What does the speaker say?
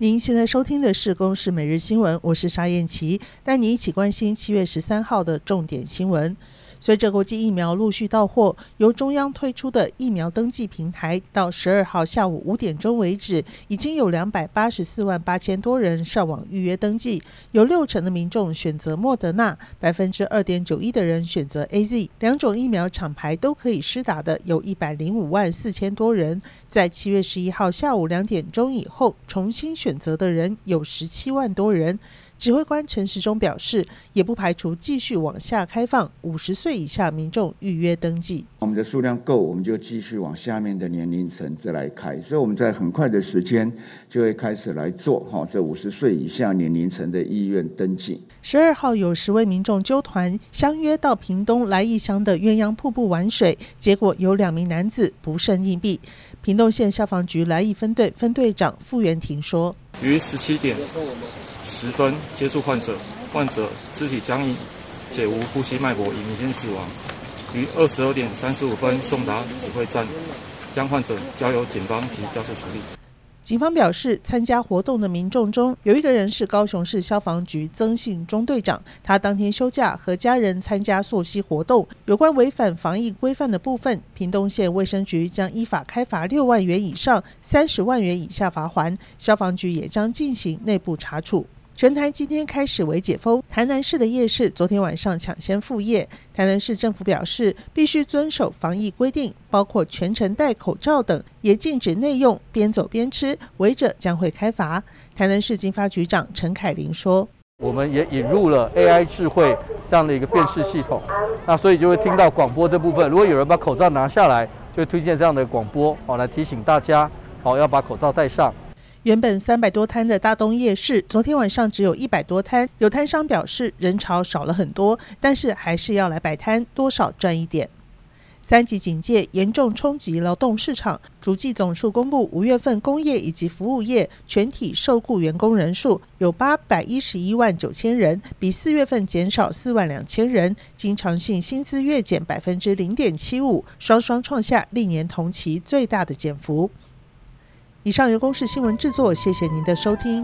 您现在收听的是《公视每日新闻》，我是沙燕琪，带你一起关心七月十三号的重点新闻。随着国际疫苗陆续到货，由中央推出的疫苗登记平台，到十二号下午五点钟为止，已经有两百八十四万八千多人上网预约登记，有六成的民众选择莫德纳，百分之二点九一的人选择 AZ，两种疫苗厂牌都可以施打的有一百零五万四千多人，在七月十一号下午两点钟以后重新选择的人有十七万多人。指挥官陈时中表示，也不排除继续往下开放五十岁以下民众预约登记。我们的数量够，我们就继续往下面的年龄层再来开。所以我们在很快的时间就会开始来做哈，这五十岁以下年龄层的意愿登记。十二号有十位民众纠团相约到屏东来义乡的鸳鸯瀑布玩水，结果有两名男子不慎溺毙。屏东县消防局来义分队分队长傅元廷说：“于十七点。”十分接触患者，患者肢体僵硬且无呼吸脉搏，已明显死亡。于二十二点三十五分送达指挥站，将患者交由警方及家属处理。警方表示，参加活动的民众中有一个人是高雄市消防局曾姓中队长，他当天休假和家人参加溯溪活动。有关违反防疫规范的部分，屏东县卫生局将依法开罚六万元以上三十万元以下罚锾，消防局也将进行内部查处。全台今天开始为解封，台南市的夜市昨天晚上抢先复业。台南市政府表示，必须遵守防疫规定，包括全程戴口罩等，也禁止内用，边走边吃，违者将会开罚。台南市经发局长陈凯琳说：“我们也引入了 AI 智慧这样的一个辨识系统，那所以就会听到广播这部分，如果有人把口罩拿下来，就会推荐这样的广播，好来提醒大家，好要把口罩戴上。”原本三百多摊的大东夜市，昨天晚上只有一百多摊。有摊商表示人潮少了很多，但是还是要来摆摊，多少赚一点。三级警戒严重冲击劳动市场，主计总数公布五月份工业以及服务业全体受雇员工人数有八百一十一万九千人，比四月份减少四万两千人，经常性薪资月减百分之零点七五，双双创下历年同期最大的减幅。以上由公视新闻制作，谢谢您的收听。